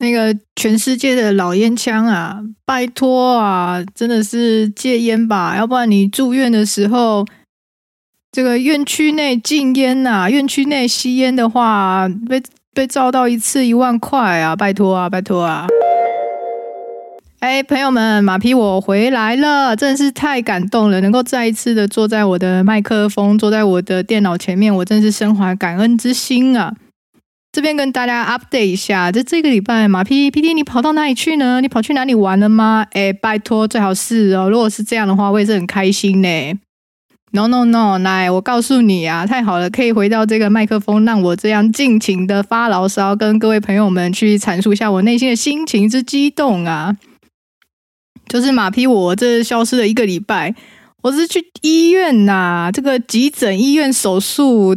那个全世界的老烟枪啊，拜托啊，真的是戒烟吧，要不然你住院的时候，这个院区内禁烟呐，院区内吸烟的话，被被照到一次一万块啊，拜托啊，拜托啊！哎，朋友们，马匹我回来了，真的是太感动了，能够再一次的坐在我的麦克风，坐在我的电脑前面，我真是身怀感恩之心啊！这边跟大家 update 一下，在这个礼拜，马匹 PD 你跑到哪里去呢？你跑去哪里玩了吗？哎，拜托，最好是哦。如果是这样的话，我也是很开心呢。No no no，来，我告诉你啊，太好了，可以回到这个麦克风，让我这样尽情的发牢骚，跟各位朋友们去阐述一下我内心的心情之激动啊。就是马匹我这消失了一个礼拜，我是去医院呐、啊，这个急诊医院手术。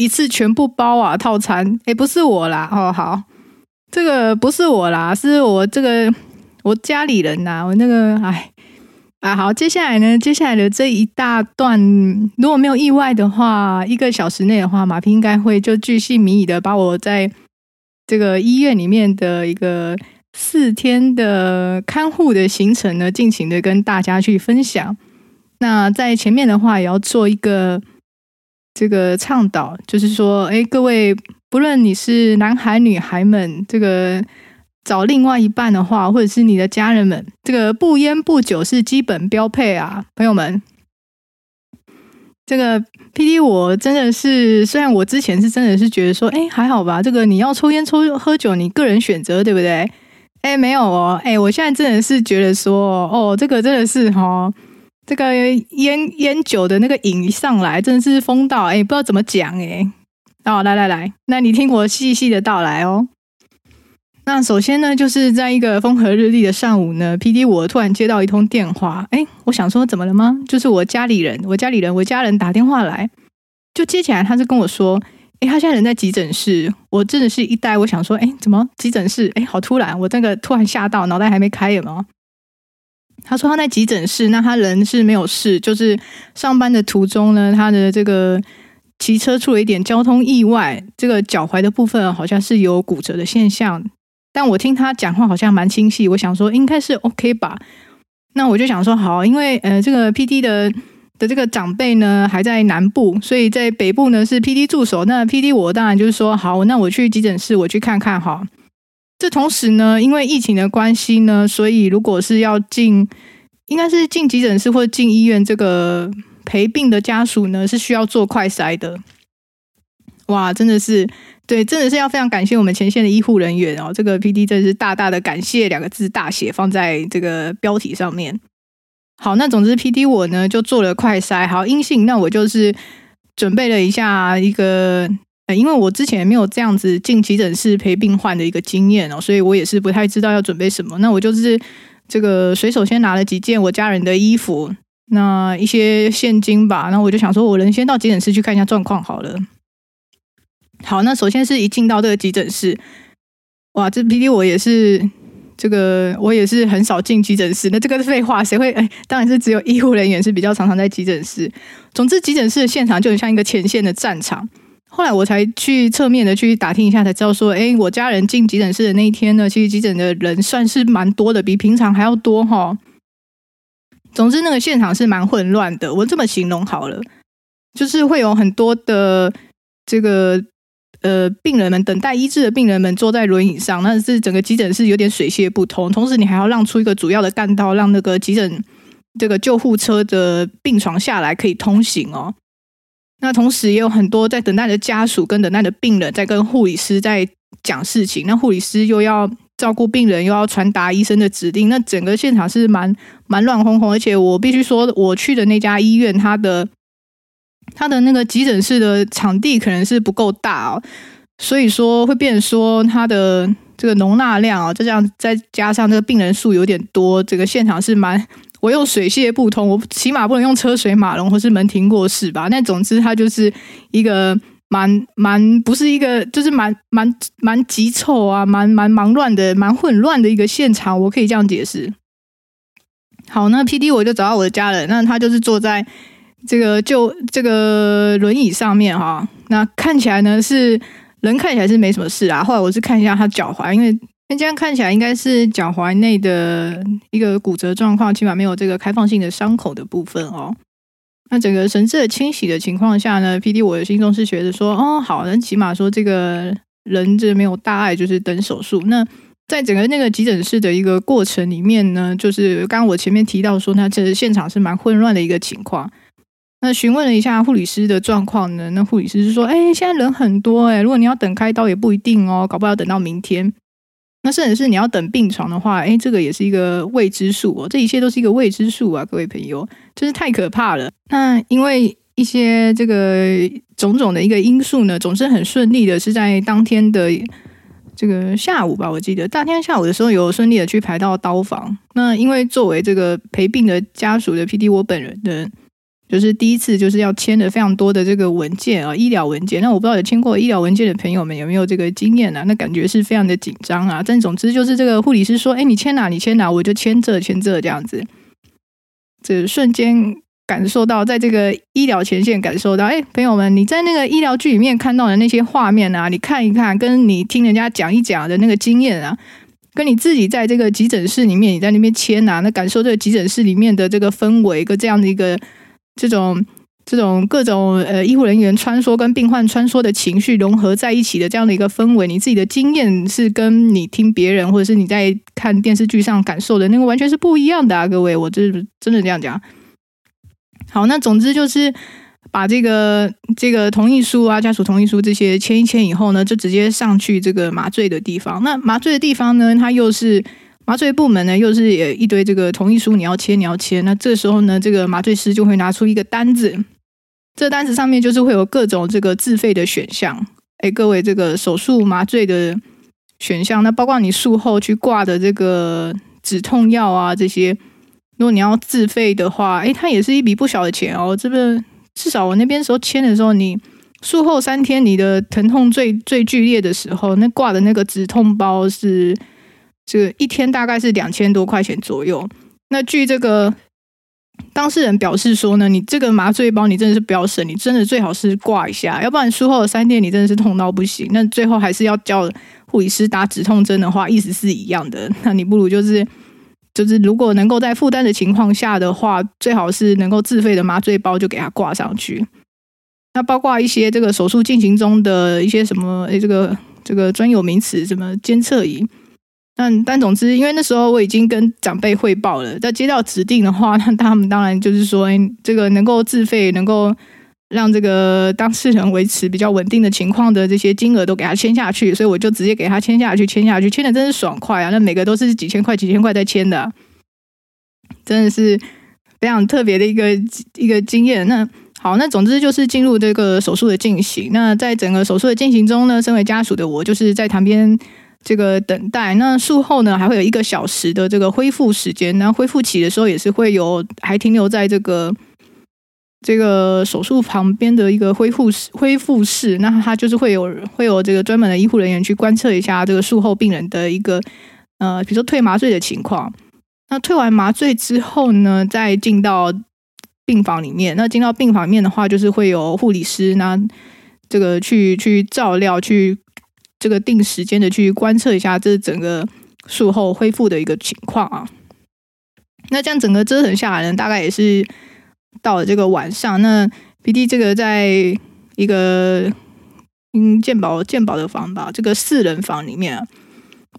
一次全部包啊，套餐诶，不是我啦，哦好，这个不是我啦，是我这个我家里人呐，我那个哎啊好，接下来呢，接下来的这一大段，如果没有意外的话，一个小时内的话，马平应该会就巨细靡遗的把我在这个医院里面的一个四天的看护的行程呢，尽情的跟大家去分享。那在前面的话，也要做一个。这个倡导就是说，哎，各位，不论你是男孩女孩们，这个找另外一半的话，或者是你的家人们，这个不烟不酒是基本标配啊，朋友们。这个 PD 我真的是，虽然我之前是真的是觉得说，哎，还好吧，这个你要抽烟抽喝酒，你个人选择，对不对？哎，没有哦，哎，我现在真的是觉得说，哦，这个真的是哈、这个烟烟酒的那个瘾一上来，真的是疯到哎，不知道怎么讲哎。哦，来来来，那你听我细细的道来哦。那首先呢，就是在一个风和日丽的上午呢，PD 我突然接到一通电话，哎，我想说怎么了吗？就是我家里人，我家里人，我家人打电话来，就接起来，他是跟我说，哎，他现在人在急诊室。我真的是一呆，我想说，哎，怎么急诊室？哎，好突然，我这个突然吓到，脑袋还没开有没有？他说他在急诊室，那他人是没有事，就是上班的途中呢，他的这个骑车出了一点交通意外，这个脚踝的部分好像是有骨折的现象。但我听他讲话好像蛮清晰，我想说应该是 OK 吧。那我就想说好，因为呃这个 PD 的的这个长辈呢还在南部，所以在北部呢是 PD 助手。那 PD 我当然就是说好，那我去急诊室我去看看哈。这同时呢，因为疫情的关系呢，所以如果是要进，应该是进急诊室或者进医院，这个陪病的家属呢是需要做快筛的。哇，真的是，对，真的是要非常感谢我们前线的医护人员哦。这个 PD 真是大大的感谢两个字大写放在这个标题上面。好，那总之 PD 我呢就做了快筛，好，阴性，那我就是准备了一下一个。因为我之前没有这样子进急诊室陪病患的一个经验哦，所以我也是不太知道要准备什么。那我就是这个随手先拿了几件我家人的衣服，那一些现金吧。那我就想说，我能先到急诊室去看一下状况好了。好，那首先是一进到这个急诊室，哇，这 PD 我也是这个我也是很少进急诊室。那这个是废话，谁会？哎，当然是只有医护人员是比较常常在急诊室。总之，急诊室的现场就很像一个前线的战场。后来我才去侧面的去打听一下，才知道说，哎，我家人进急诊室的那一天呢，其实急诊的人算是蛮多的，比平常还要多哈。总之，那个现场是蛮混乱的。我这么形容好了，就是会有很多的这个呃病人们等待医治的病人们坐在轮椅上，那是整个急诊室有点水泄不通。同时，你还要让出一个主要的干道，让那个急诊这个救护车的病床下来可以通行哦。那同时也有很多在等待的家属跟等待的病人在跟护理师在讲事情，那护理师又要照顾病人，又要传达医生的指令，那整个现场是蛮蛮乱哄哄。而且我必须说，我去的那家医院，它的它的那个急诊室的场地可能是不够大哦，所以说会变说它的这个容纳量啊，就这样再加上这个病人数有点多，这个现场是蛮。我用水泄不通，我起码不能用车水马龙或是门庭若市吧。那总之，它就是一个蛮蛮不是一个，就是蛮蛮蛮急凑啊，蛮蛮忙乱的，蛮混乱的一个现场。我可以这样解释。好，那 PD 我就找到我的家人，那他就是坐在这个就这个轮椅上面哈。那看起来呢是人看起来是没什么事啊。后来我是看一下他脚踝，因为那这样看起来应该是脚踝内的一个骨折状况，起码没有这个开放性的伤口的部分哦。那整个神志的清洗的情况下呢，PD 我的心中是觉得说，哦，好，那起码说这个人这没有大碍，就是等手术。那在整个那个急诊室的一个过程里面呢，就是刚刚我前面提到说，那这个现场是蛮混乱的一个情况。那询问了一下护理师的状况呢，那护理师是说，哎，现在人很多，哎，如果你要等开刀也不一定哦，搞不好等到明天。那甚至是你要等病床的话，哎，这个也是一个未知数哦，这一切都是一个未知数啊，各位朋友，真是太可怕了。那因为一些这个种种的一个因素呢，总是很顺利的，是在当天的这个下午吧，我记得当天下午的时候有顺利的去排到刀房。那因为作为这个陪病的家属的 PD，我本人的。就是第一次，就是要签的非常多的这个文件啊，医疗文件。那我不知道有签过医疗文件的朋友们有没有这个经验啊？那感觉是非常的紧张啊。但总之就是这个护理师说：“哎，你签哪？你签哪？我就签这签这这样子。”这瞬间感受到，在这个医疗前线感受到，哎，朋友们，你在那个医疗剧里面看到的那些画面啊，你看一看，跟你听人家讲一讲的那个经验啊，跟你自己在这个急诊室里面，你在那边签啊，那感受这个急诊室里面的这个氛围，跟这样的一个。这种这种各种呃医护人员穿梭跟病患穿梭的情绪融合在一起的这样的一个氛围，你自己的经验是跟你听别人或者是你在看电视剧上感受的那个完全是不一样的啊！各位，我这真的这样讲。好，那总之就是把这个这个同意书啊、家属同意书这些签一签以后呢，就直接上去这个麻醉的地方。那麻醉的地方呢，它又是。麻醉部门呢，又是也一堆这个同意书，你要签，你要签。那这时候呢，这个麻醉师就会拿出一个单子，这单子上面就是会有各种这个自费的选项。哎，各位，这个手术麻醉的选项，那包括你术后去挂的这个止痛药啊，这些，如果你要自费的话，哎，它也是一笔不小的钱哦。这个至少我那边时候签的时候，你术后三天你的疼痛最最剧烈的时候，那挂的那个止痛包是。就一天大概是两千多块钱左右。那据这个当事人表示说呢，你这个麻醉包你真的是不要省，你真的最好是挂一下，要不然术后三天你真的是痛到不行。那最后还是要叫护理师打止痛针的话，意思是一样的。那你不如就是就是如果能够在负担的情况下的话，最好是能够自费的麻醉包就给他挂上去。那包括一些这个手术进行中的一些什么诶，这个这个专有名词，什么监测仪。但但总之，因为那时候我已经跟长辈汇报了，在接到指定的话，那他们当然就是说，哎，这个能够自费，能够让这个当事人维持比较稳定的情况的这些金额都给他签下去，所以我就直接给他签下去，签下去，签的真是爽快啊！那每个都是几千块、几千块在签的，真的是非常特别的一个一个经验。那好，那总之就是进入这个手术的进行。那在整个手术的进行中呢，身为家属的我，就是在旁边。这个等待，那术后呢，还会有一个小时的这个恢复时间。那恢复期的时候也是会有，还停留在这个这个手术旁边的一个恢复室。恢复室，那它就是会有会有这个专门的医护人员去观测一下这个术后病人的一个呃，比如说退麻醉的情况。那退完麻醉之后呢，再进到病房里面。那进到病房里面的话，就是会有护理师那这个去去照料去。这个定时间的去观测一下这整个术后恢复的一个情况啊，那这样整个折腾下来呢，大概也是到了这个晚上。那 PD 这个在一个嗯健保健保的房吧，这个四人房里面啊，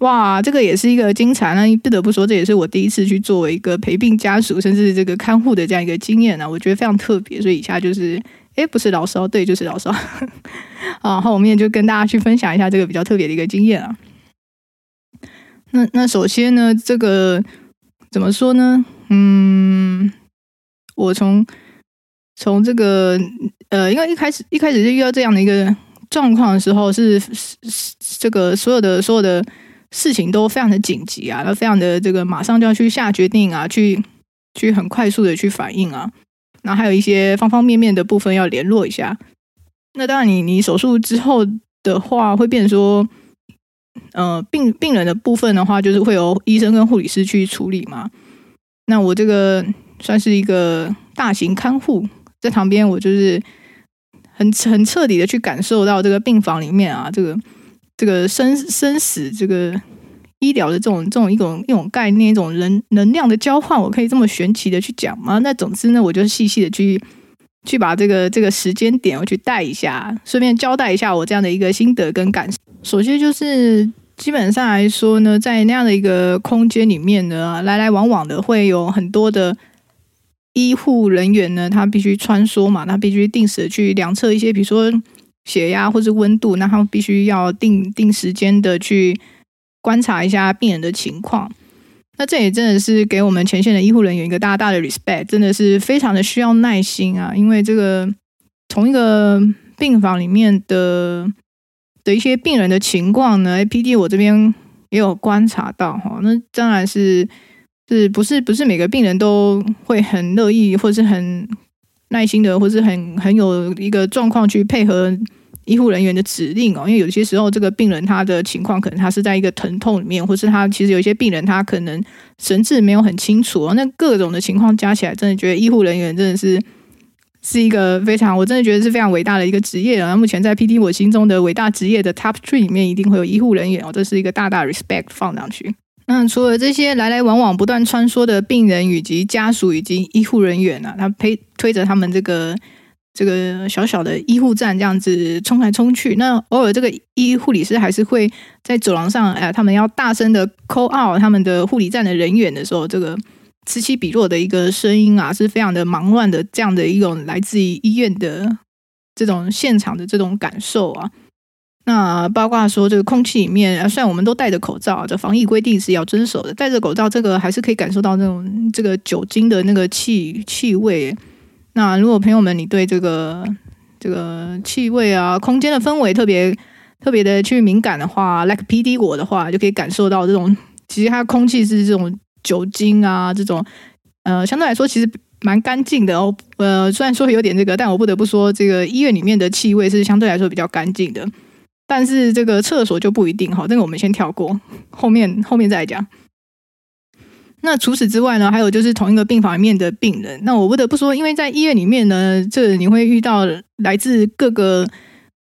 哇，这个也是一个精彩。那不得不说，这也是我第一次去作为一个陪病家属，甚至这个看护的这样一个经验呢，我觉得非常特别。所以以下就是。哎，不是老烧，对，就是老烧。啊，后面就跟大家去分享一下这个比较特别的一个经验啊。那那首先呢，这个怎么说呢？嗯，我从从这个呃，因为一开始一开始就遇到这样的一个状况的时候，是，是，这个所有的所有的事情都非常的紧急啊，那非常的这个马上就要去下决定啊，去去很快速的去反应啊。然后还有一些方方面面的部分要联络一下。那当然你，你手术之后的话，会变成说，呃，病病人的部分的话，就是会由医生跟护理师去处理嘛。那我这个算是一个大型看护，在旁边，我就是很很彻底的去感受到这个病房里面啊，这个这个生生死这个医疗的这种这种一种一种概念，一种能能量的交换，我可以这么玄奇的去讲吗？那总之呢，我就细细的去去把这个这个时间点我去带一下，顺便交代一下我这样的一个心得跟感受。首先就是基本上来说呢，在那样的一个空间里面呢，来来往往的会有很多的医护人员呢，他必须穿梭嘛，他必须定时的去量测一些，比如说血压或是温度，那他们必须要定定时间的去。观察一下病人的情况，那这也真的是给我们前线的医护人员一个大大的 respect，真的是非常的需要耐心啊！因为这个同一个病房里面的的一些病人的情况呢，A P D 我这边也有观察到哈。那当然是是不是不是每个病人都会很乐意，或是很耐心的，或是很很有一个状况去配合。医护人员的指令哦，因为有些时候这个病人他的情况可能他是在一个疼痛里面，或是他其实有一些病人他可能神志没有很清楚，那各种的情况加起来，真的觉得医护人员真的是是一个非常，我真的觉得是非常伟大的一个职业啊。目前在 PD 我心中的伟大职业的 Top Three 里面，一定会有医护人员哦，这是一个大大 respect 放上去。那除了这些来来往往不断穿梭的病人以及家属以及医护人员啊，他推推着他们这个。这个小小的医护站这样子冲来冲去，那偶尔这个医护理师还是会在走廊上，哎，他们要大声的 call out 他们的护理站的人员的时候，这个此起彼落的一个声音啊，是非常的忙乱的，这样的一种来自于医院的这种现场的这种感受啊。那包括说这个空气里面，虽然我们都戴着口罩，这防疫规定是要遵守的，戴着口罩这个还是可以感受到那种这个酒精的那个气气味。那如果朋友们你对这个这个气味啊、空间的氛围特别特别的去敏感的话，like PD 我的话，就可以感受到这种其实它空气是这种酒精啊，这种呃相对来说其实蛮干净的哦。呃，虽然说有点这个，但我不得不说，这个医院里面的气味是相对来说比较干净的。但是这个厕所就不一定哈，这个我们先跳过，后面后面再讲。那除此之外呢，还有就是同一个病房里面的病人。那我不得不说，因为在医院里面呢，这你会遇到来自各个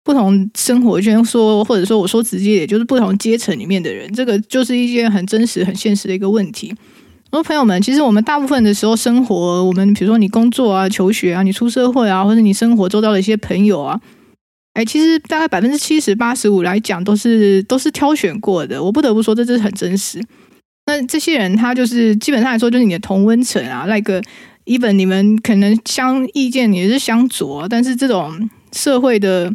不同生活圈，说或者说我说直接，也就是不同阶层里面的人，这个就是一件很真实、很现实的一个问题。我说朋友们，其实我们大部分的时候生活，我们比如说你工作啊、求学啊、你出社会啊，或者你生活周遭的一些朋友啊，哎，其实大概百分之七十、八十五来讲，都是都是挑选过的。我不得不说，这这是很真实。那这些人，他就是基本上来说，就是你的同温层啊。那个，even 你们可能相意见也是相左，但是这种社会的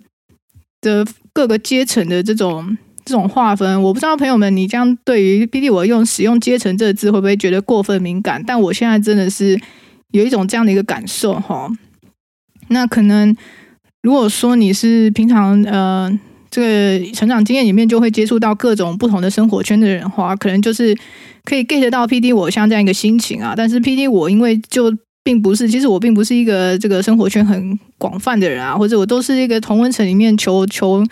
的各个阶层的这种这种划分，我不知道朋友们，你这样对于 PD 我用使用阶层这个字，会不会觉得过分敏感？但我现在真的是有一种这样的一个感受哈。那可能如果说你是平常呃。这个成长经验里面就会接触到各种不同的生活圈的人话，可能就是可以 get 到 PD 我像这样一个心情啊。但是 PD 我因为就并不是，其实我并不是一个这个生活圈很广泛的人啊，或者我都是一个同温层里面求求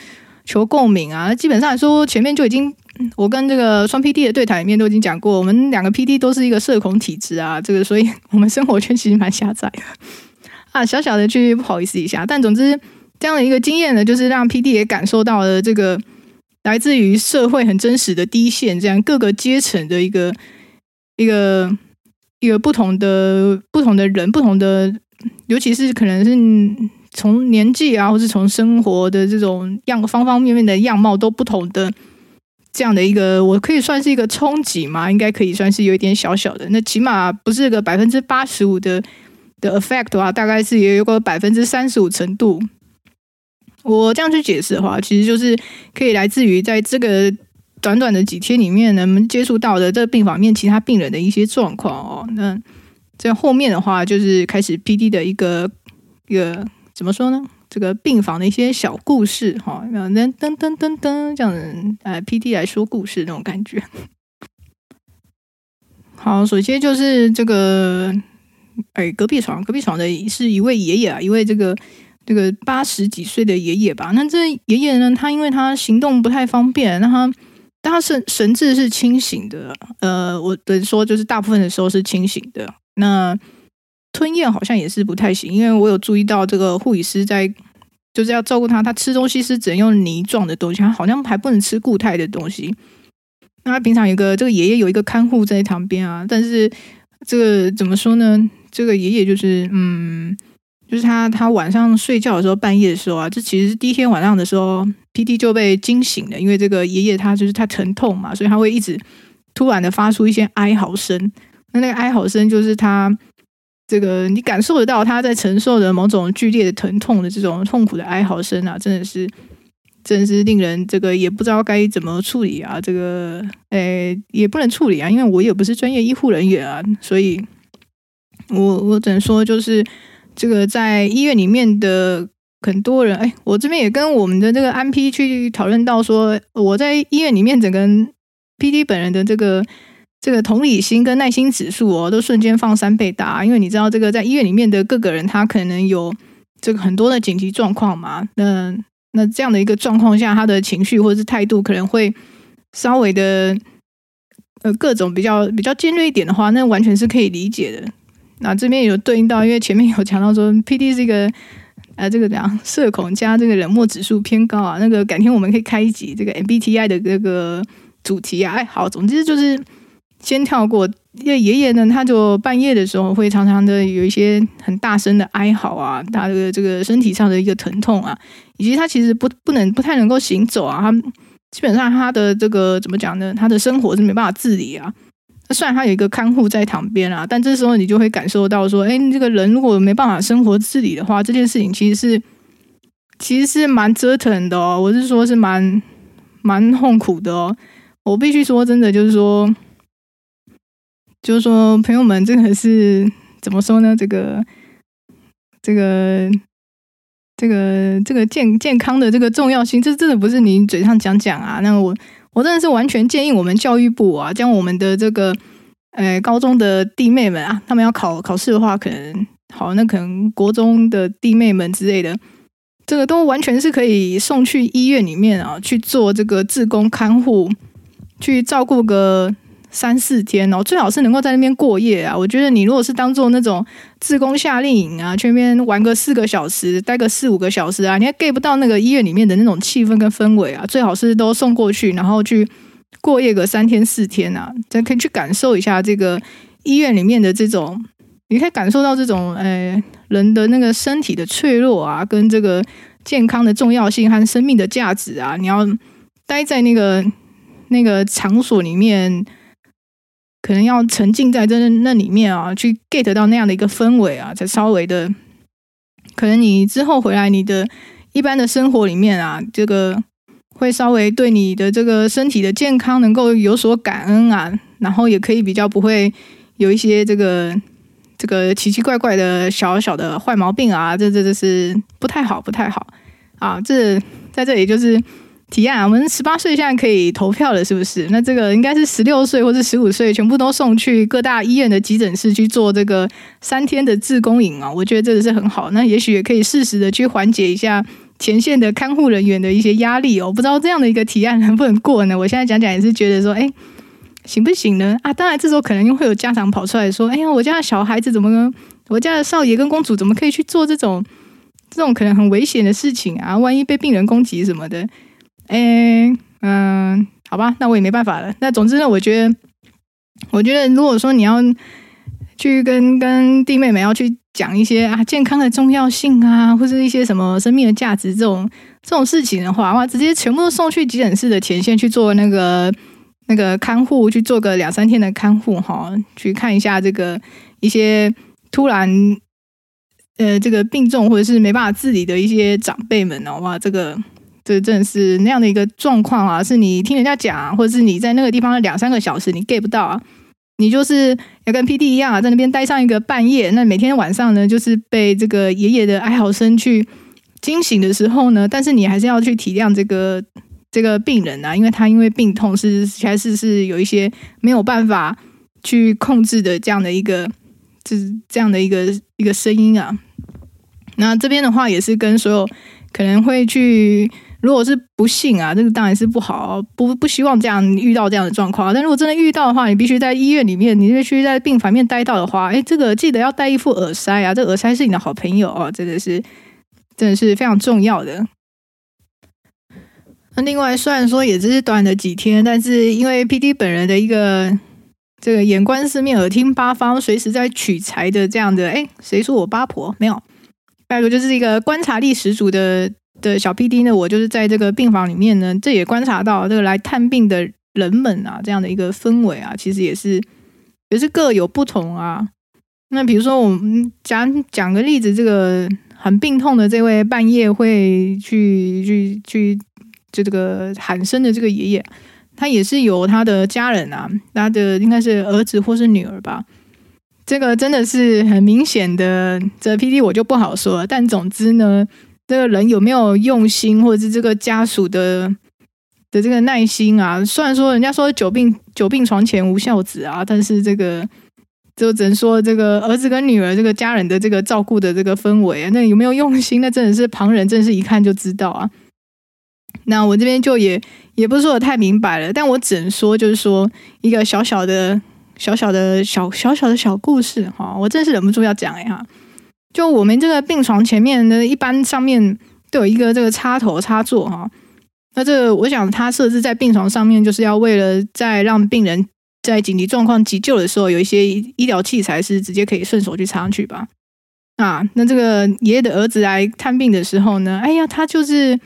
求共鸣啊。基本上来说，前面就已经我跟这个双 PD 的对谈里面都已经讲过，我们两个 PD 都是一个社恐体质啊。这个所以我们生活圈其实蛮狭窄的啊，小小的去不好意思一下，但总之。这样的一个经验呢，就是让 PD 也感受到了这个来自于社会很真实的第一线，这样各个阶层的一个一个一个不同的不同的人，不同的，尤其是可能是从年纪啊，或是从生活的这种样方方面面的样貌都不同的这样的一个，我可以算是一个冲击嘛？应该可以算是有一点小小的，那起码不是个百分之八十五的的 effect 的话，大概是也有个百分之三十五程度。我这样去解释的话，其实就是可以来自于在这个短短的几天里面，能接触到的这个病房面其他病人的一些状况哦。那在后面的话，就是开始 PD 的一个一个怎么说呢？这个病房的一些小故事哈，那噔噔噔噔噔这样子，呃，PD 来说故事那种感觉。好，首先就是这个，哎，隔壁床，隔壁床的是一位爷爷啊，一位这个。这个八十几岁的爷爷吧，那这爷爷呢，他因为他行动不太方便，那他但他神神智是清醒的，呃，我等于说就是大部分的时候是清醒的。那吞咽好像也是不太行，因为我有注意到这个护理师在就是要照顾他，他吃东西是只能用泥状的东西，他好像还不能吃固态的东西。那他平常有个这个爷爷有一个看护在旁边啊，但是这个怎么说呢？这个爷爷就是嗯，就是他他晚上睡觉的时候，半夜的时候啊，这其实是第一天晚上的时候，PD 就被惊醒了，因为这个爷爷他就是他疼痛嘛，所以他会一直突然的发出一些哀嚎声。那那个哀嚎声就是他这个你感受得到他在承受着某种剧烈的疼痛的这种痛苦的哀嚎声啊，真的是。真是令人这个也不知道该怎么处理啊，这个诶也不能处理啊，因为我也不是专业医护人员啊，所以我我只能说就是这个在医院里面的很多人，哎，我这边也跟我们的这个安 P 去讨论到说，我在医院里面整个 PD 本人的这个这个同理心跟耐心指数哦，都瞬间放三倍大，因为你知道这个在医院里面的各个人他可能有这个很多的紧急状况嘛，那。那这样的一个状况下，他的情绪或者是态度可能会稍微的呃各种比较比较尖锐一点的话，那完全是可以理解的。那这边有对应到，因为前面有讲到说，PD 是一个呃这个怎样社恐加这个冷漠指数偏高啊。那个改天我们可以开一集这个 MBTI 的这个主题啊。哎，好，总之就是先跳过。因为爷爷呢，他就半夜的时候会常常的有一些很大声的哀嚎啊，他的这个身体上的一个疼痛啊，以及他其实不不能不太能够行走啊，他基本上他的这个怎么讲呢？他的生活是没办法自理啊。那虽然他有一个看护在旁边啊，但这时候你就会感受到说，哎，这个人如果没办法生活自理的话，这件事情其实是其实是蛮折腾的哦。我是说，是蛮蛮痛苦的哦。我必须说，真的就是说。就是说，朋友们，这个是怎么说呢？这个、这个、这个、这个健健康的这个重要性，这真的不是你嘴上讲讲啊。那我我真的是完全建议我们教育部啊，将我们的这个呃高中的弟妹们啊，他们要考考试的话，可能好，那可能国中的弟妹们之类的，这个都完全是可以送去医院里面啊，去做这个志工看护，去照顾个。三四天哦，最好是能够在那边过夜啊！我觉得你如果是当做那种自工夏令营啊，去那边玩个四个小时，待个四五个小时啊，你还 get 不到那个医院里面的那种气氛跟氛围啊！最好是都送过去，然后去过夜个三天四天啊，再可以去感受一下这个医院里面的这种，你可以感受到这种，呃，人的那个身体的脆弱啊，跟这个健康的重要性和生命的价值啊！你要待在那个那个场所里面。可能要沉浸在这那里面啊，去 get 到那样的一个氛围啊，才稍微的，可能你之后回来你的一般的生活里面啊，这个会稍微对你的这个身体的健康能够有所感恩啊，然后也可以比较不会有一些这个这个奇奇怪怪的小小的坏毛病啊，这这这是不太好，不太好啊，这在这里就是。提案，我们十八岁现在可以投票了，是不是？那这个应该是十六岁或者十五岁，全部都送去各大医院的急诊室去做这个三天的自工营啊！我觉得这个是很好，那也许也可以适时的去缓解一下前线的看护人员的一些压力哦。不知道这样的一个提案能不能过呢？我现在讲讲也是觉得说，哎，行不行呢？啊，当然这时候可能又会有家长跑出来说，哎呀，我家的小孩子怎么跟我家的少爷跟公主怎么可以去做这种这种可能很危险的事情啊？万一被病人攻击什么的。哎，嗯，好吧，那我也没办法了。那总之呢，我觉得，我觉得，如果说你要去跟跟弟妹们要去讲一些啊健康的重要性啊，或者一些什么生命的价值这种这种事情的话，哇，直接全部都送去急诊室的前线去做那个那个看护，去做个两三天的看护哈，去看一下这个一些突然呃这个病重或者是没办法自理的一些长辈们哦，哇，这个。这真的是那样的一个状况啊！是你听人家讲，或者是你在那个地方两三个小时，你 get 不到啊！你就是要跟 PD 一样啊，在那边待上一个半夜。那每天晚上呢，就是被这个爷爷的哀嚎声去惊醒的时候呢，但是你还是要去体谅这个这个病人啊，因为他因为病痛是还是是有一些没有办法去控制的这样的一个，就是这样的一个一个声音啊。那这边的话也是跟所有可能会去。如果是不幸啊，这个当然是不好，不不希望这样遇到这样的状况。但如果真的遇到的话，你必须在医院里面，你必须在病房面待到的话，哎，这个记得要带一副耳塞啊，这耳塞是你的好朋友哦，真的是真的是非常重要的。那另外，虽然说也只是短的几天，但是因为 PD 本人的一个这个眼观四面、耳听八方、随时在取材的这样的，哎，谁说我八婆？没有，还有就是一个观察力十足的的小 PD 呢。我就是在这个病房里面呢，这也观察到这个来探病的人们啊，这样的一个氛围啊，其实也是也是各有不同啊。那比如说，我们讲讲个例子，这个很病痛的这位半夜会去去去。就这个喊声的这个爷爷，他也是有他的家人啊，他的应该是儿子或是女儿吧。这个真的是很明显的，这 PD 我就不好说了。但总之呢，这个人有没有用心，或者是这个家属的的这个耐心啊？虽然说人家说久病久病床前无孝子啊，但是这个就只能说这个儿子跟女儿这个家人的这个照顾的这个氛围啊，那有没有用心？那真的是旁人真是一看就知道啊。那我这边就也也不是说的太明白了，但我只能说，就是说一个小小的、小小的、小小小的小故事哈，我真是忍不住要讲哎哈。就我们这个病床前面呢，一般上面都有一个这个插头插座哈。那这个我想它设置在病床上面，就是要为了在让病人在紧急状况急救的时候，有一些医疗器材是直接可以顺手去插上去吧。啊，那这个爷爷的儿子来探病的时候呢，哎呀，他就是。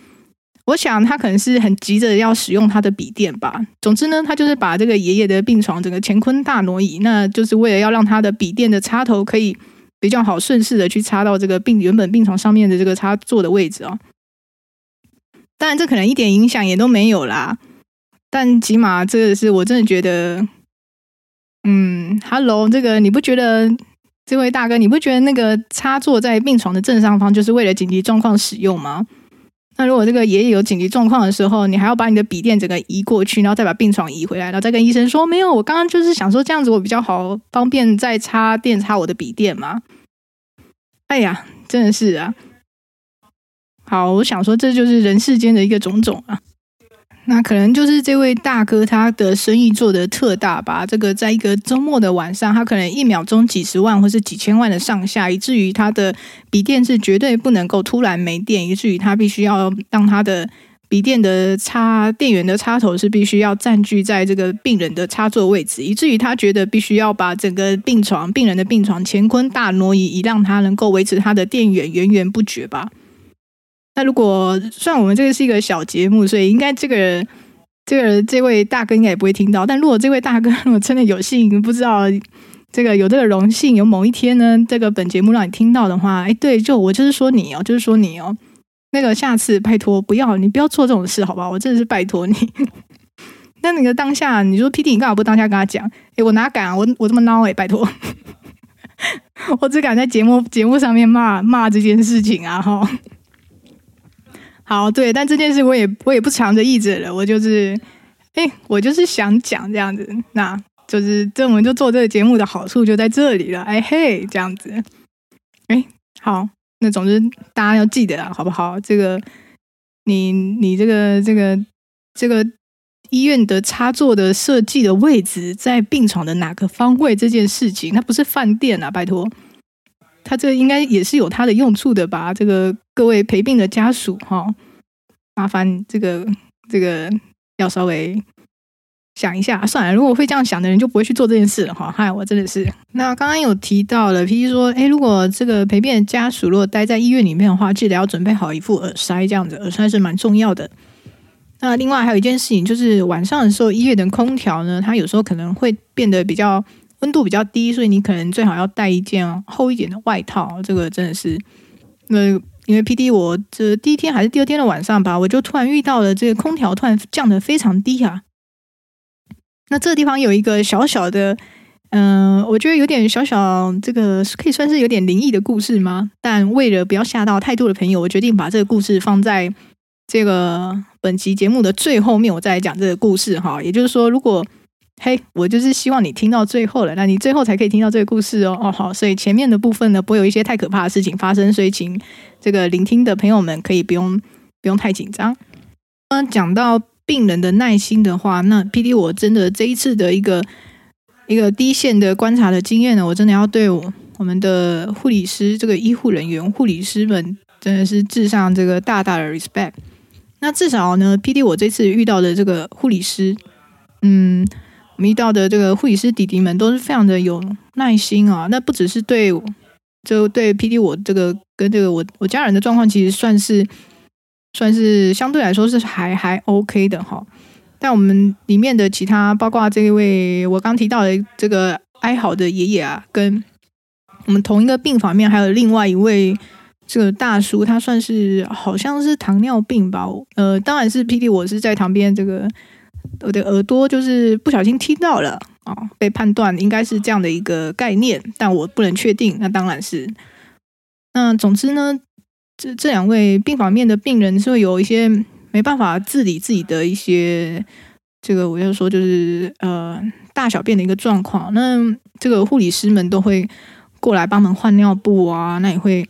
我想他可能是很急着要使用他的笔电吧。总之呢，他就是把这个爷爷的病床整个乾坤大挪移，那就是为了要让他的笔电的插头可以比较好顺势的去插到这个病原本病床上面的这个插座的位置哦。当然，这可能一点影响也都没有啦。但起码这个是我真的觉得，嗯，Hello，这个你不觉得这位大哥，你不觉得那个插座在病床的正上方就是为了紧急状况使用吗？那如果这个爷爷有紧急状况的时候，你还要把你的笔电整个移过去，然后再把病床移回来，然后再跟医生说没有，我刚刚就是想说这样子我比较好，方便再插电插我的笔电嘛。哎呀，真的是啊。好，我想说这就是人世间的一个种种啊。那可能就是这位大哥他的生意做得特大吧。这个在一个周末的晚上，他可能一秒钟几十万或是几千万的上下，以至于他的笔电是绝对不能够突然没电，以至于他必须要让他的笔电的插电源的插头是必须要占据在这个病人的插座位置，以至于他觉得必须要把整个病床病人的病床乾坤大挪移，以让他能够维持他的电源源源不绝吧。那如果算我们这个是一个小节目，所以应该这个这个这位大哥应该也不会听到。但如果这位大哥如果真的有幸，不知道这个有这个荣幸，有某一天呢，这个本节目让你听到的话，哎，对，就我就是说你哦，就是说你哦，那个下次拜托不要，你不要做这种事，好不好？我真的是拜托你。那那个当下你说 PD，你干嘛不当下跟他讲？哎，我哪敢啊？我我这么孬哎，拜托，我只敢在节目节目上面骂骂这件事情啊，哈。好，对，但这件事我也我也不藏着掖着了，我就是，哎，我就是想讲这样子，那就是这我们就做这个节目的好处就在这里了，哎嘿，这样子，哎，好，那总之大家要记得啊，好不好？这个你你这个这个这个医院的插座的设计的位置在病床的哪个方位这件事情，那不是饭店啊，拜托。他这个应该也是有他的用处的吧？这个各位陪病的家属哈，麻烦这个这个要稍微想一下。算了，如果会这样想的人就不会去做这件事了哈。嗨，我真的是。那刚刚有提到了，皮皮说，哎，如果这个陪病的家属如果待在医院里面的话，记得要准备好一副耳塞，这样子耳塞是蛮重要的。那另外还有一件事情，就是晚上的时候，医院的空调呢，它有时候可能会变得比较。温度比较低，所以你可能最好要带一件厚一点的外套。这个真的是，那因为 PD 我这第一天还是第二天的晚上吧，我就突然遇到了这个空调突然降得非常低啊。那这个地方有一个小小的，嗯、我觉得有点小小，这个可以算是有点灵异的故事吗？但为了不要吓到太多的朋友，我决定把这个故事放在这个本期节目的最后面，我再来讲这个故事哈。也就是说，如果嘿我就是希望你听到最后了，那你最后才可以听到这个故事哦。哦，好，所以前面的部分呢，不会有一些太可怕的事情发生，所以请这个聆听的朋友们可以不用不用太紧张。嗯，讲到病人的耐心的话，那 PD 我真的这一次的一个一个第一线的观察的经验呢，我真的要对我我们的护理师这个医护人员护理师们真的是致上这个大大的 respect。那至少呢，PD 我这次遇到的这个护理师，嗯，我们遇到的这个护理师弟弟们都是非常的有耐心啊。那不只是对，就对 PD 我这个跟这个我我家人的状况，其实算是算是相对来说是还还 OK 的哈。但我们里面的其他，包括这一位我刚提到的这个哀嚎的爷爷啊，跟我们同一个病房面还有另外一位。这个大叔他算是好像是糖尿病吧，呃，当然是 PD，我是在旁边，这个我的耳朵就是不小心听到了啊、哦，被判断应该是这样的一个概念，但我不能确定。那当然是，那总之呢，这这两位病房面的病人是会有一些没办法自理自己的一些，这个我要说就是呃大小便的一个状况，那这个护理师们都会过来帮忙换尿布啊，那也会。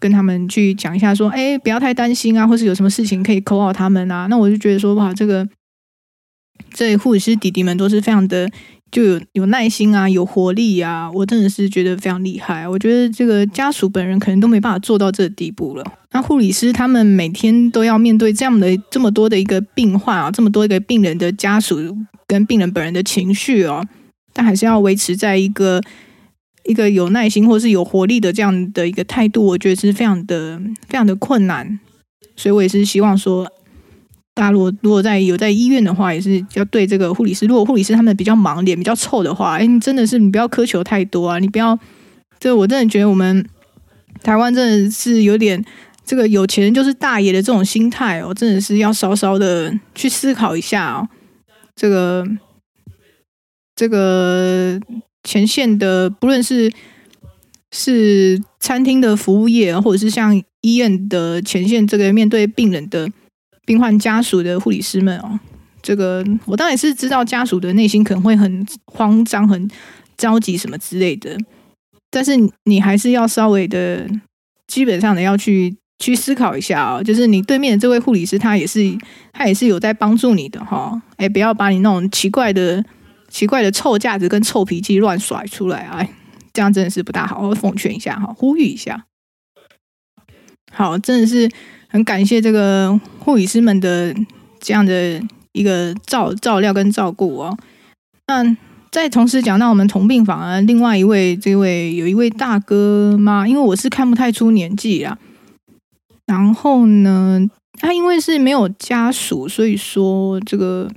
跟他们去讲一下，说，哎，不要太担心啊，或是有什么事情可以 call 到他们啊。那我就觉得说，哇，这个这护理师弟弟们都是非常的就有有耐心啊，有活力啊，我真的是觉得非常厉害。我觉得这个家属本人可能都没办法做到这个地步了。那护理师他们每天都要面对这样的这么多的一个病患啊，这么多一个病人的家属跟病人本人的情绪哦，但还是要维持在一个。一个有耐心或是有活力的这样的一个态度，我觉得是非常的非常的困难，所以我也是希望说，大家如果如果在有在医院的话，也是要对这个护理师，如果护理师他们比较忙、脸比较臭的话，哎，你真的是你不要苛求太多啊，你不要，这我真的觉得我们台湾真的是有点这个有钱人就是大爷的这种心态哦，真的是要稍稍的去思考一下哦，这个这个。前线的，不论是是餐厅的服务业，或者是像医院的前线，这个面对病人的病患家属的护理师们哦，这个我当然是知道家属的内心可能会很慌张、很着急什么之类的，但是你还是要稍微的，基本上的要去去思考一下哦，就是你对面的这位护理师，他也是他也是有在帮助你的哈，哎，不要把你那种奇怪的。奇怪的臭架子跟臭脾气乱甩出来，哎，这样真的是不大好。我奉劝一下哈，呼吁一下。好，真的是很感谢这个护理师们的这样的一个照照料跟照顾哦。那再同时讲到我们同病房啊，另外一位这位有一位大哥嘛，因为我是看不太出年纪啦。然后呢，他因为是没有家属，所以说这个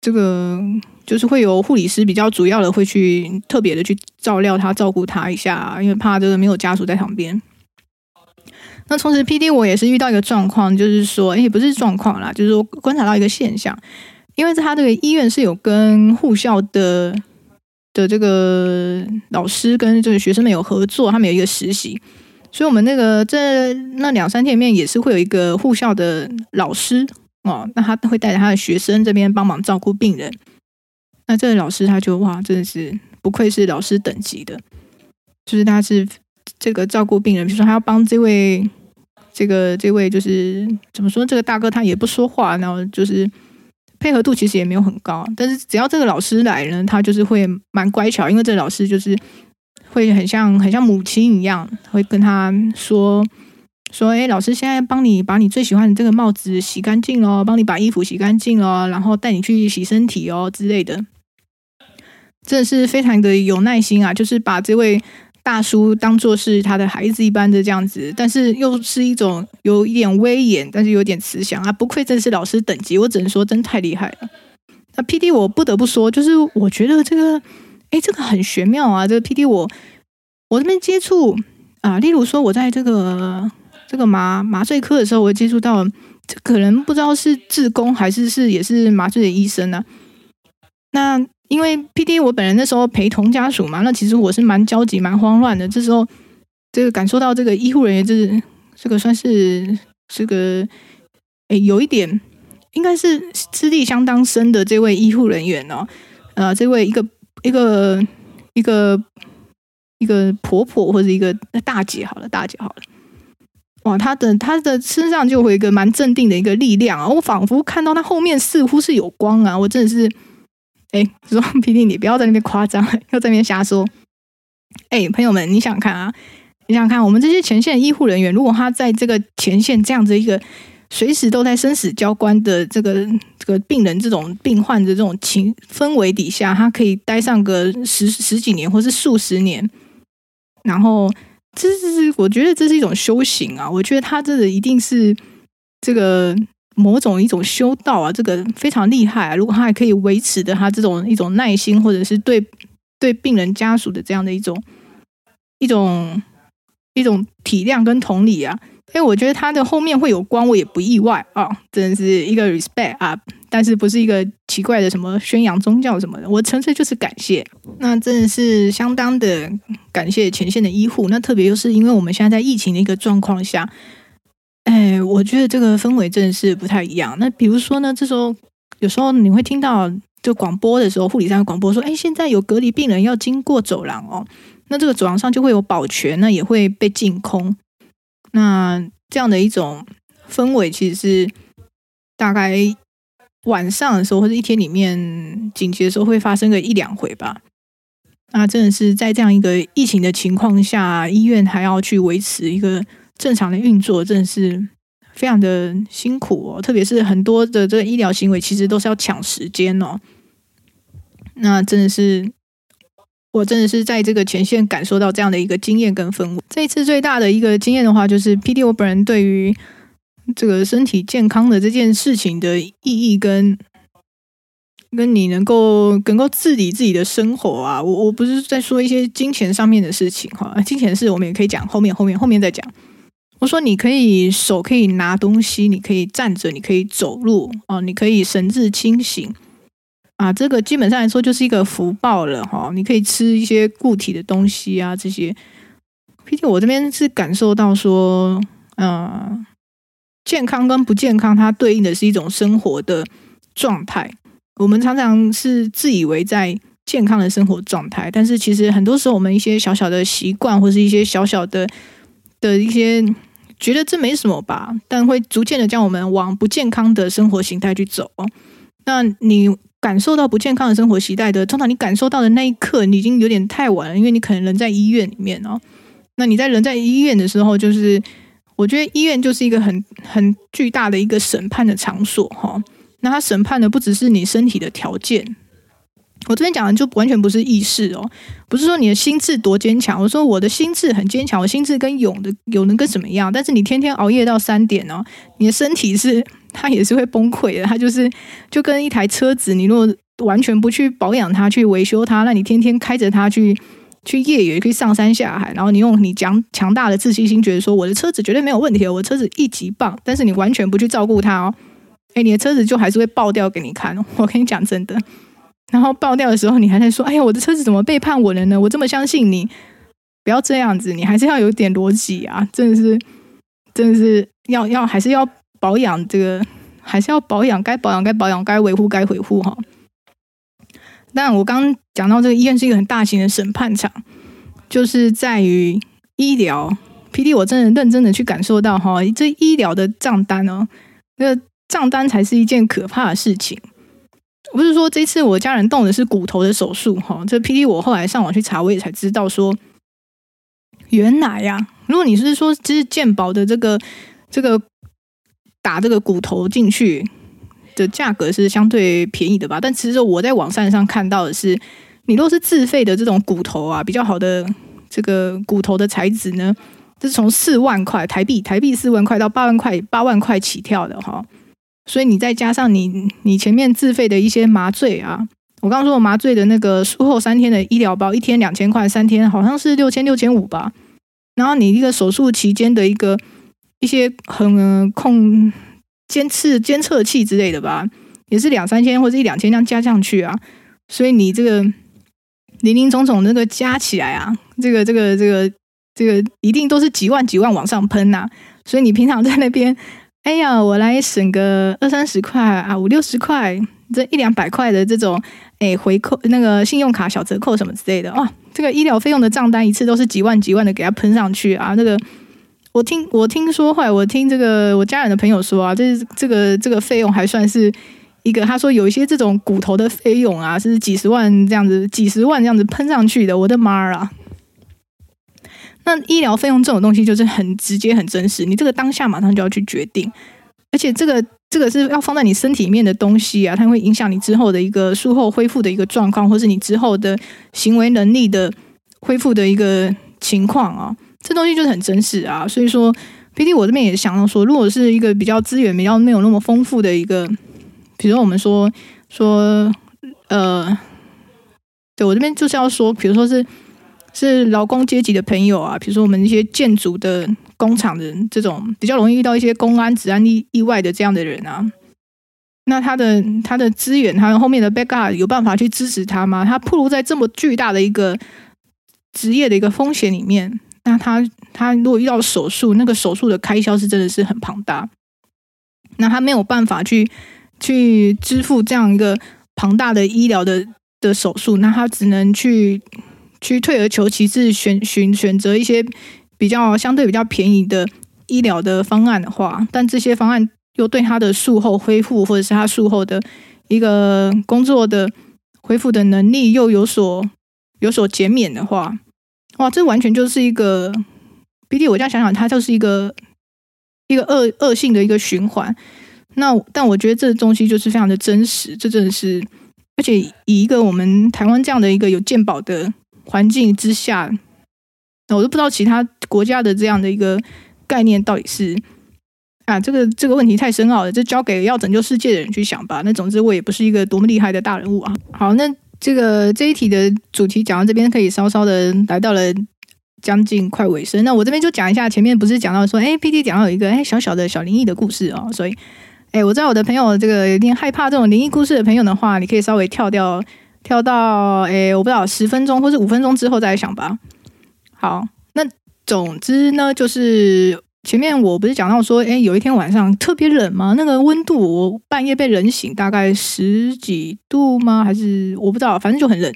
这个。就是会有护理师比较主要的会去特别的去照料他、照顾他一下，因为怕这个没有家属在旁边。那同时，PD 我也是遇到一个状况，就是说，哎，不是状况啦，就是说观察到一个现象，因为他这个医院是有跟护校的的这个老师跟这个学生们有合作，他们有一个实习，所以我们那个这那两三天里面也是会有一个护校的老师哦，那他会带着他的学生这边帮忙照顾病人。那这个老师他就哇，真的是不愧是老师等级的，就是他是这个照顾病人，比如说他要帮这位这个这位就是怎么说，这个大哥他也不说话，然后就是配合度其实也没有很高，但是只要这个老师来呢，他就是会蛮乖巧，因为这个老师就是会很像很像母亲一样，会跟他说说，哎，老师现在帮你把你最喜欢的这个帽子洗干净哦，帮你把衣服洗干净哦，然后带你去洗身体哦之类的。真的是非常的有耐心啊！就是把这位大叔当做是他的孩子一般的这样子，但是又是一种有一点威严，但是有点慈祥啊！不愧真是老师等级，我只能说真太厉害了。那 PD 我不得不说，就是我觉得这个，哎，这个很玄妙啊！这个 PD 我我这边接触啊，例如说我在这个这个麻麻醉科的时候，我接触到，这可能不知道是志工还是是也是麻醉的医生呢、啊。那因为 PD 我本人那时候陪同家属嘛，那其实我是蛮焦急、蛮慌乱的。这时候，这个感受到这个医护人员，就是这个算是这个，诶，有一点应该是资历相当深的这位医护人员哦，呃，这位一个一个一个一个婆婆或者一个大姐，好了，大姐好了，哇，她的她的身上就会一个蛮镇定的一个力量啊，我仿佛看到她后面似乎是有光啊，我真的是。哎，说 PD，你不要在那边夸张，又在那边瞎说。哎，朋友们，你想看啊，你想想看，我们这些前线医护人员，如果他在这个前线这样子一个随时都在生死交关的这个这个病人这种病患的这种情氛围底下，他可以待上个十十几年或是数十年，然后这是我觉得这是一种修行啊！我觉得他这个一定是这个。某种一种修道啊，这个非常厉害啊！如果他还可以维持的他这种一种耐心，或者是对对病人家属的这样的一种一种一种体谅跟同理啊，哎，我觉得他的后面会有光，我也不意外啊！真的是一个 respect 啊，但是不是一个奇怪的什么宣扬宗教什么的，我纯粹就是感谢。那真的是相当的感谢前线的医护，那特别又是因为我们现在在疫情的一个状况下。哎，我觉得这个氛围真的是不太一样。那比如说呢，这时候有时候你会听到就广播的时候，护理站广播说：“哎，现在有隔离病人要经过走廊哦。”那这个走廊上就会有保全，那也会被净空。那这样的一种氛围，其实是大概晚上的时候或者一天里面紧急的时候会发生个一两回吧。那真的是在这样一个疫情的情况下，医院还要去维持一个。正常的运作真的是非常的辛苦哦，特别是很多的这个医疗行为，其实都是要抢时间哦。那真的是，我真的是在这个前线感受到这样的一个经验跟氛围。这一次最大的一个经验的话，就是 PD 我本人对于这个身体健康的这件事情的意义跟跟你能够能够自理自己的生活啊，我我不是在说一些金钱上面的事情哈，金钱的事我们也可以讲，后面后面后面再讲。我说，你可以手可以拿东西，你可以站着，你可以走路哦，你可以神志清醒啊，这个基本上来说就是一个福报了哈。你可以吃一些固体的东西啊，这些。毕竟我这边是感受到说，嗯，健康跟不健康，它对应的是一种生活的状态。我们常常是自以为在健康的生活状态，但是其实很多时候，我们一些小小的习惯，或是一些小小的的一些。觉得这没什么吧，但会逐渐的将我们往不健康的生活形态去走。那你感受到不健康的生活形态的，通常你感受到的那一刻，你已经有点太晚了，因为你可能人在医院里面哦。那你在人在医院的时候，就是我觉得医院就是一个很很巨大的一个审判的场所哈。那他审判的不只是你身体的条件。我这边讲的就完全不是意识哦，不是说你的心智多坚强。我说我的心智很坚强，我心智跟勇的有能跟什么样？但是你天天熬夜到三点哦，你的身体是它也是会崩溃的。它就是就跟一台车子，你如果完全不去保养它、去维修它，那你天天开着它去去越野，可以上山下海，然后你用你强强大的自信心，觉得说我的车子绝对没有问题，我车子一级棒。但是你完全不去照顾它哦，诶，你的车子就还是会爆掉给你看哦。我跟你讲真的。然后爆掉的时候，你还在说：“哎呀，我的车子怎么背叛我了呢？我这么相信你，不要这样子，你还是要有点逻辑啊！真的是，真的是要要还是要保养这个，还是要保养，该保养该保养，该维护该维护哈。但我刚讲到这个医院是一个很大型的审判场，就是在于医疗 PD，我真的认真的去感受到哈，这医疗的账单哦，那账单才是一件可怕的事情。”不是说这次我家人动的是骨头的手术哈，这 PD 我后来上网去查，我也才知道说，原来呀、啊，如果你是说这是健保的这个这个打这个骨头进去的价格是相对便宜的吧？但其实我在网站上看到的是，你若是自费的这种骨头啊，比较好的这个骨头的材质呢，就是从四万块台币，台币四万块到八万块，八万块起跳的哈。所以你再加上你你前面自费的一些麻醉啊，我刚刚说我麻醉的那个术后三天的医疗包，一天两千块，三天好像是六千六千五吧。然后你一个手术期间的一个一些很控监测监测器之类的吧，也是两三千或者一两千这样加上去啊。所以你这个林林总总那个加起来啊，这个这个这个这个一定都是几万几万往上喷呐。所以你平常在那边。哎呀，我来省个二三十块啊，五六十块，这一两百块的这种，哎，回扣那个信用卡小折扣什么之类的啊，这个医疗费用的账单一次都是几万几万的给他喷上去啊。那个我听我听说，后来我听这个我家人的朋友说啊，这这个这个费用还算是一个，他说有一些这种骨头的费用啊，是几十万这样子，几十万这样子喷上去的，我的妈啊！那医疗费用这种东西就是很直接、很真实，你这个当下马上就要去决定。而且这个这个是要放在你身体里面的东西啊，它会影响你之后的一个术后恢复的一个状况，或是你之后的行为能力的恢复的一个情况啊。这东西就是很真实啊，所以说，PD 我这边也想到说，如果是一个比较资源比较没有那么丰富的一个，比如我们说说呃，对我这边就是要说，比如说是是劳工阶级的朋友啊，比如说我们一些建筑的工厂的这种比较容易遇到一些公安、治安意意外的这样的人啊，那他的他的资源，他后面的 backup 有办法去支持他吗？他暴露在这么巨大的一个职业的一个风险里面。那他他如果遇到手术，那个手术的开销是真的是很庞大，那他没有办法去去支付这样一个庞大的医疗的的手术，那他只能去去退而求其次，选选选择一些比较相对比较便宜的医疗的方案的话，但这些方案又对他的术后恢复或者是他术后的一个工作的恢复的能力又有所有所减免的话。哇，这完全就是一个，PD，我这样想想，它就是一个一个恶恶性的一个循环。那但我觉得这东西就是非常的真实，这真的是，而且以一个我们台湾这样的一个有健保的环境之下，那我都不知道其他国家的这样的一个概念到底是啊，这个这个问题太深奥了，就交给要拯救世界的人去想吧。那总之我也不是一个多么厉害的大人物啊。好，那。这个这一题的主题讲到这边，可以稍稍的来到了将近快尾声。那我这边就讲一下，前面不是讲到说，哎，PD 讲到有一个哎小小的小灵异的故事哦，所以，哎，我知道我的朋友这个有点害怕这种灵异故事的朋友的话，你可以稍微跳掉，跳到哎，我不知道十分钟或是五分钟之后再想吧。好，那总之呢，就是。前面我不是讲到说，哎，有一天晚上特别冷吗？那个温度，我半夜被冷醒，大概十几度吗？还是我不知道，反正就很冷。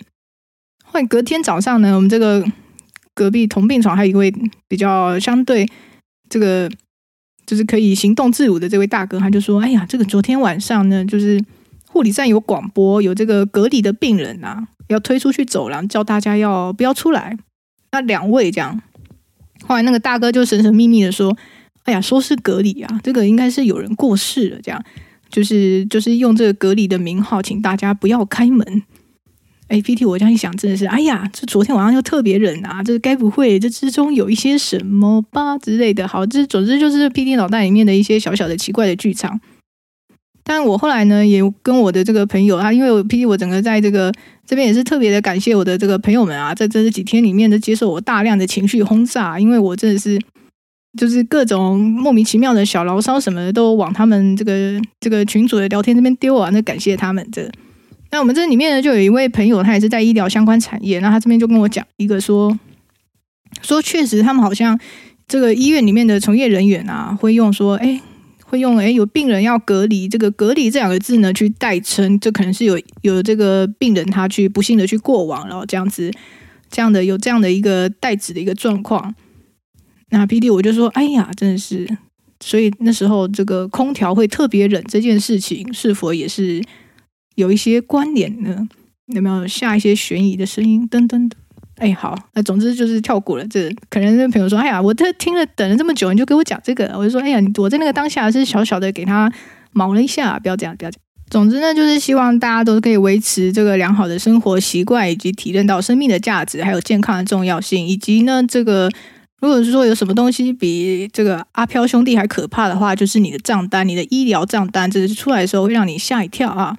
后来隔天早上呢，我们这个隔壁同病床还有一位比较相对这个就是可以行动自如的这位大哥，他就说：“哎呀，这个昨天晚上呢，就是护理站有广播，有这个隔离的病人啊，要推出去走廊，叫大家要不要出来。那两位这样。”后来那个大哥就神神秘秘的说：“哎呀，说是隔离啊，这个应该是有人过世了，这样就是就是用这个隔离的名号，请大家不要开门。”哎，PT，我这样一想，真的是，哎呀，这昨天晚上就特别冷啊，这该不会这之中有一些什么吧之类的。好，这总之就是 PT 脑袋里面的一些小小的奇怪的剧场。但我后来呢，也跟我的这个朋友啊，因为我 PD 我整个在这个这边也是特别的感谢我的这个朋友们啊，在这几天里面都接受我大量的情绪轰炸，因为我真的是就是各种莫名其妙的小牢骚什么的都往他们这个这个群组的聊天这边丢啊，那感谢他们这。那我们这里面呢，就有一位朋友，他也是在医疗相关产业，那他这边就跟我讲一个说说，确实他们好像这个医院里面的从业人员啊，会用说，哎。会用诶，有病人要隔离，这个“隔离”这两个字呢，去代称，这可能是有有这个病人他去不幸的去过往，然后这样子，这样的有这样的一个代指的一个状况。那 PD 我就说，哎呀，真的是，所以那时候这个空调会特别冷这件事情，是否也是有一些关联呢？有没有下一些悬疑的声音？噔噔噔。哎，好，那总之就是跳过了。这可能那朋友说：“哎呀，我这听了等了这么久，你就给我讲这个。”我就说：“哎呀，我在那个当下是小小的给他毛了一下，不要这样，不要这样。”总之呢，就是希望大家都可以维持这个良好的生活习惯，以及体认到生命的价值，还有健康的重要性。以及呢，这个如果是说有什么东西比这个阿飘兄弟还可怕的话，就是你的账单，你的医疗账单，这是出来的时候会让你吓一跳啊。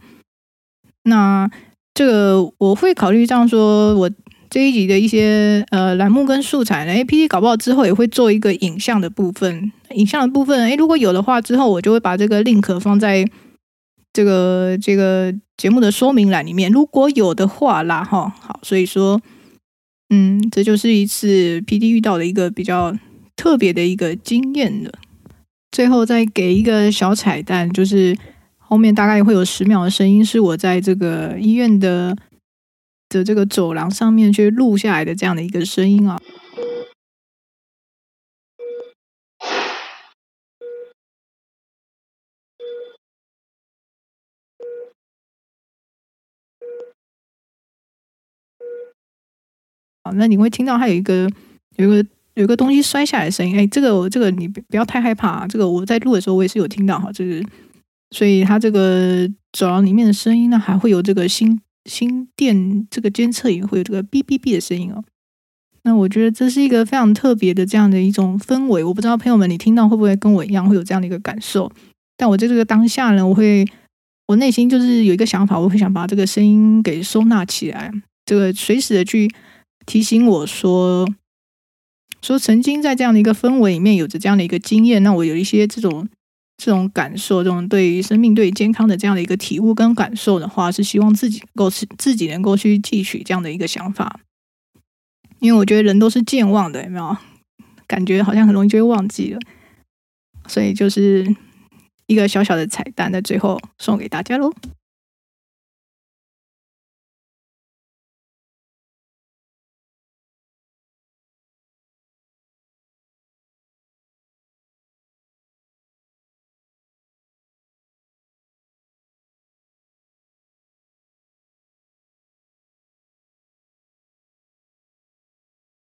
那这个我会考虑这样说，我。这一集的一些呃栏目跟素材呢，APD 搞不好之后也会做一个影像的部分，影像的部分，诶，如果有的话，之后我就会把这个 link 放在这个这个节目的说明栏里面。如果有的话啦，哈，好，所以说，嗯，这就是一次 PD 遇到的一个比较特别的一个经验了。最后再给一个小彩蛋，就是后面大概会有十秒的声音，是我在这个医院的。的这个走廊上面去录下来的这样的一个声音啊，那你会听到它有一个有一个有一个东西摔下来的声音。哎，这个我这个你不要太害怕啊，这个我在录的时候我也是有听到哈，就是所以它这个走廊里面的声音呢，还会有这个心心电这个监测也会有这个哔哔哔的声音哦。那我觉得这是一个非常特别的这样的一种氛围，我不知道朋友们你听到会不会跟我一样会有这样的一个感受？但我在这个当下呢，我会我内心就是有一个想法，我会想把这个声音给收纳起来，这个随时的去提醒我说，说曾经在这样的一个氛围里面有着这样的一个经验，那我有一些这种这种感受，这种对于生命、对于健康的这样的一个体悟跟感受的话，是希望自己能够自己能够去汲取这样的一个想法。因为我觉得人都是健忘的，有没有？感觉好像很容易就会忘记了，所以就是一个小小的彩蛋，在最后送给大家喽。